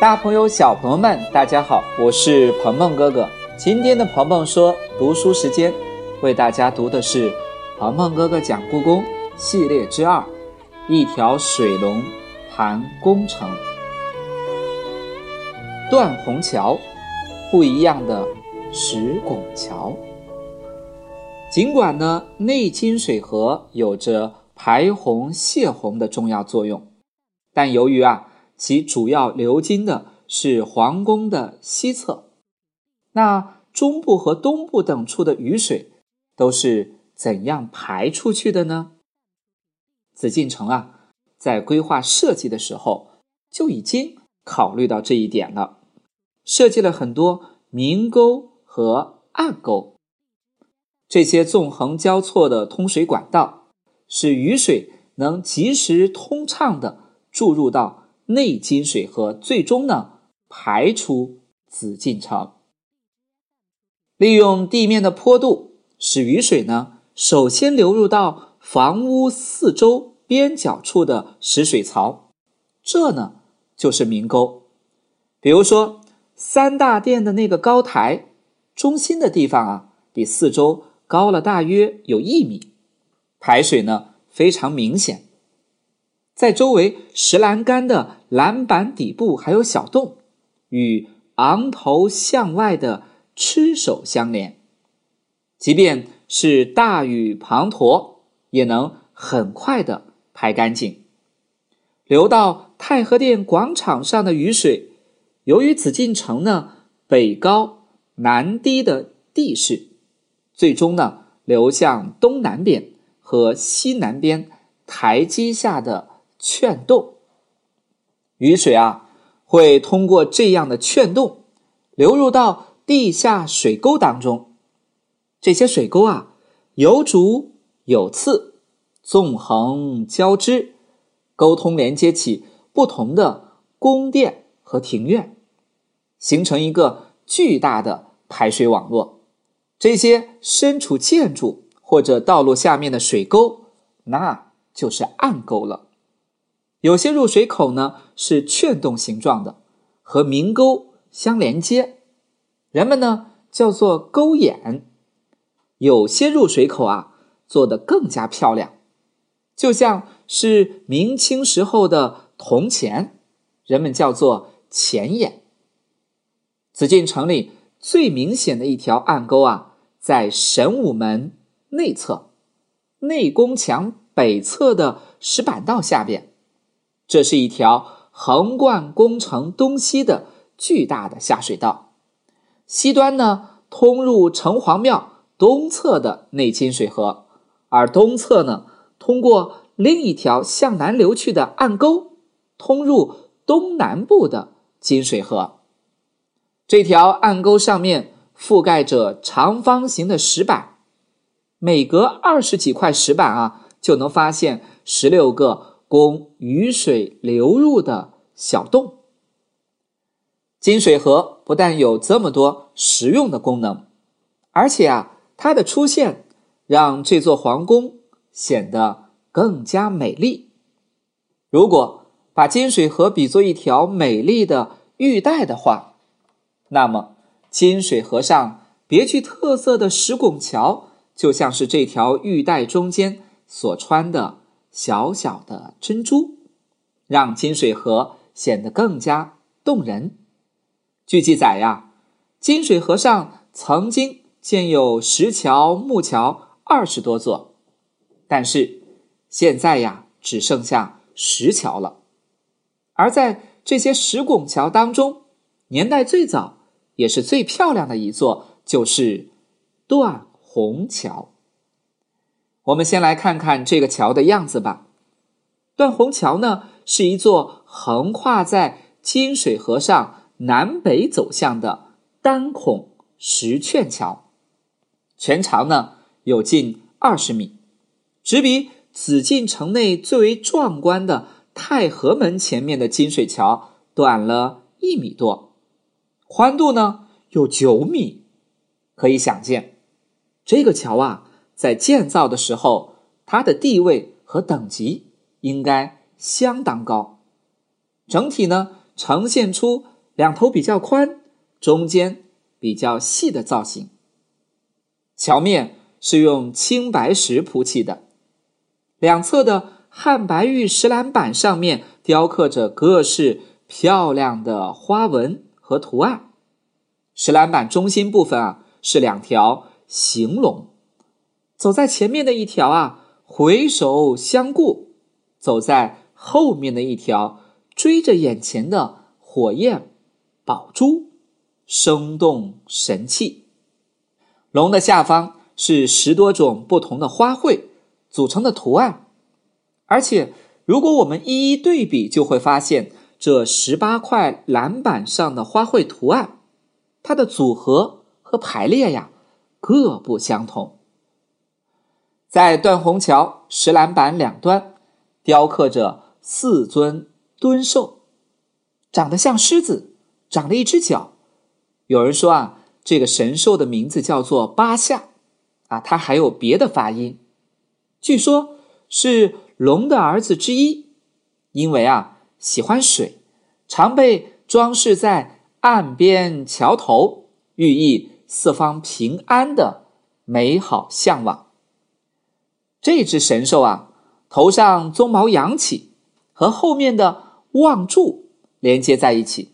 大朋友、小朋友们，大家好，我是鹏鹏哥哥。今天的鹏鹏说读书时间，为大家读的是《鹏鹏哥哥讲故宫》系列之二，《一条水龙盘工程》。断虹桥，不一样的石拱桥。尽管呢，内金水河有着排洪泄洪的重要作用，但由于啊。其主要流经的是皇宫的西侧，那中部和东部等处的雨水都是怎样排出去的呢？紫禁城啊，在规划设计的时候就已经考虑到这一点了，设计了很多明沟和暗沟，这些纵横交错的通水管道，使雨水能及时通畅的注入到。内金水河最终呢排出紫禁城，利用地面的坡度，使雨水呢首先流入到房屋四周边角处的石水槽，这呢就是明沟。比如说三大殿的那个高台中心的地方啊，比四周高了大约有一米，排水呢非常明显。在周围石栏杆的栏板底部还有小洞，与昂头向外的螭首相连。即便是大雨滂沱，也能很快的排干净。流到太和殿广场上的雨水，由于紫禁城呢北高南低的地势，最终呢流向东南边和西南边台阶下的。圈洞，雨水啊会通过这样的圈洞流入到地下水沟当中。这些水沟啊有主有次，纵横交织，沟通连接起不同的宫殿和庭院，形成一个巨大的排水网络。这些身处建筑或者道路下面的水沟，那就是暗沟了。有些入水口呢是券洞形状的，和明沟相连接，人们呢叫做沟眼。有些入水口啊做得更加漂亮，就像是明清时候的铜钱，人们叫做钱眼。紫禁城里最明显的一条暗沟啊，在神武门内侧，内宫墙北侧的石板道下边。这是一条横贯宫城东西的巨大的下水道，西端呢通入城隍庙东侧的内金水河，而东侧呢通过另一条向南流去的暗沟，通入东南部的金水河。这条暗沟上面覆盖着长方形的石板，每隔二十几块石板啊，就能发现十六个。供雨水流入的小洞，金水河不但有这么多实用的功能，而且啊，它的出现让这座皇宫显得更加美丽。如果把金水河比作一条美丽的玉带的话，那么金水河上别具特色的石拱桥，就像是这条玉带中间所穿的。小小的珍珠，让金水河显得更加动人。据记载呀，金水河上曾经建有石桥、木桥二十多座，但是现在呀，只剩下石桥了。而在这些石拱桥当中，年代最早也是最漂亮的一座，就是断虹桥。我们先来看看这个桥的样子吧。断虹桥呢，是一座横跨在金水河上南北走向的单孔石券桥，全长呢有近二十米，只比紫禁城内最为壮观的太和门前面的金水桥短了一米多，宽度呢有九米。可以想见，这个桥啊。在建造的时候，它的地位和等级应该相当高。整体呢，呈现出两头比较宽，中间比较细的造型。桥面是用青白石铺砌的，两侧的汉白玉石栏板上面雕刻着各式漂亮的花纹和图案。石栏板中心部分啊是两条行龙，走在前面的一条啊回首相顾，走在后面的一条追着眼前的火焰宝珠，生动神气。龙的下方是十多种不同的花卉组成的图案，而且如果我们一一对比，就会发现这十八块栏板上的花卉图案。它的组合和排列呀，各不相同。在断虹桥石栏板两端，雕刻着四尊敦兽，长得像狮子，长了一只脚。有人说啊，这个神兽的名字叫做八下，啊，它还有别的发音。据说，是龙的儿子之一，因为啊喜欢水，常被装饰在。岸边桥头，寓意四方平安的美好向往。这只神兽啊，头上鬃毛扬起，和后面的望柱连接在一起，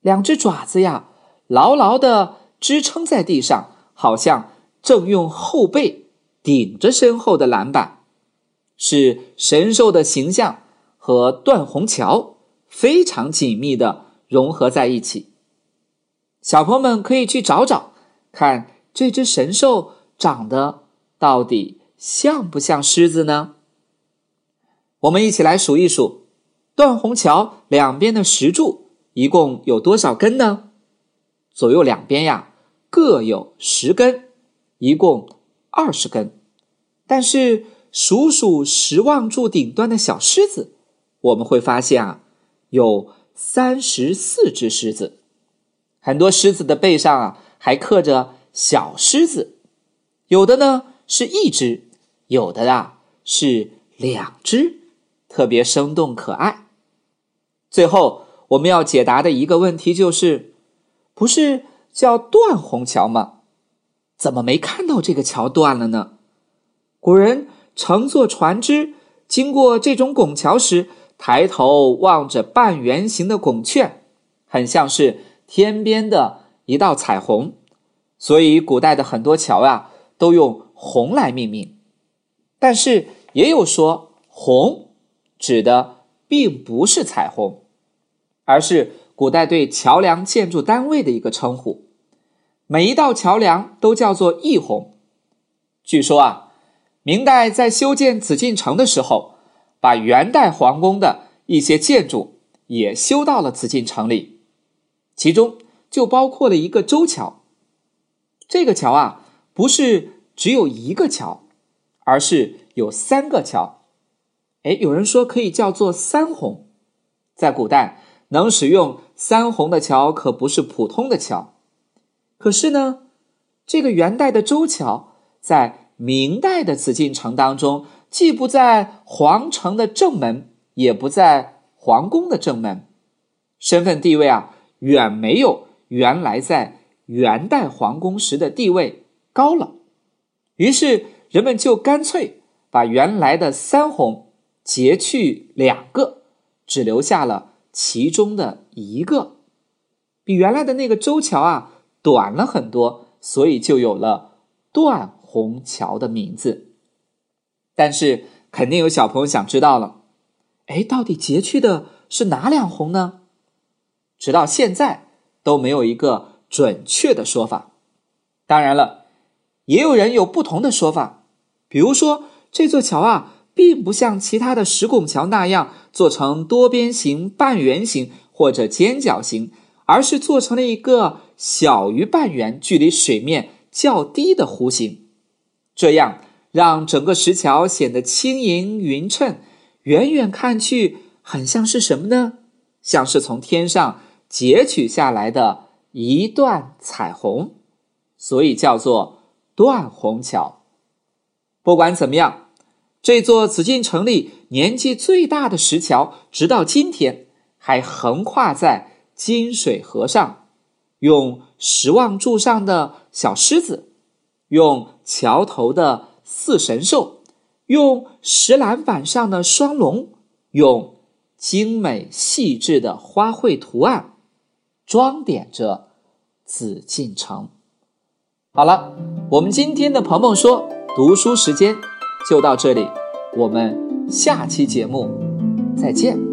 两只爪子呀，牢牢的支撑在地上，好像正用后背顶着身后的栏板，使神兽的形象和断虹桥非常紧密的。融合在一起，小朋友们可以去找找，看这只神兽长得到底像不像狮子呢？我们一起来数一数，断虹桥两边的石柱一共有多少根呢？左右两边呀各有十根，一共二十根。但是数数十望柱顶端的小狮子，我们会发现啊有。三十四只狮子，很多狮子的背上啊还刻着小狮子，有的呢是一只，有的啊是两只，特别生动可爱。最后我们要解答的一个问题就是：不是叫断虹桥吗？怎么没看到这个桥断了呢？古人乘坐船只经过这种拱桥时。抬头望着半圆形的拱券，很像是天边的一道彩虹，所以古代的很多桥啊都用“虹”来命名。但是也有说“虹”指的并不是彩虹，而是古代对桥梁建筑单位的一个称呼。每一道桥梁都叫做一虹。据说啊，明代在修建紫禁城的时候。把元代皇宫的一些建筑也修到了紫禁城里，其中就包括了一个周桥。这个桥啊，不是只有一个桥，而是有三个桥。哎，有人说可以叫做三虹。在古代，能使用三虹的桥可不是普通的桥。可是呢，这个元代的周桥在明代的紫禁城当中。既不在皇城的正门，也不在皇宫的正门，身份地位啊，远没有原来在元代皇宫时的地位高了。于是人们就干脆把原来的三红截去两个，只留下了其中的一个，比原来的那个周桥啊短了很多，所以就有了断虹桥的名字。但是肯定有小朋友想知道了，哎，到底截去的是哪两红呢？直到现在都没有一个准确的说法。当然了，也有人有不同的说法，比如说这座桥啊，并不像其他的石拱桥那样做成多边形、半圆形或者尖角形，而是做成了一个小于半圆、距离水面较低的弧形，这样。让整个石桥显得轻盈匀称，远远看去很像是什么呢？像是从天上截取下来的一段彩虹，所以叫做断虹桥。不管怎么样，这座紫禁城里年纪最大的石桥，直到今天还横跨在金水河上，用石望柱上的小狮子，用桥头的四神兽，用石栏板上的双龙，用精美细致的花卉图案，装点着紫禁城。好了，我们今天的鹏鹏说读书时间就到这里，我们下期节目再见。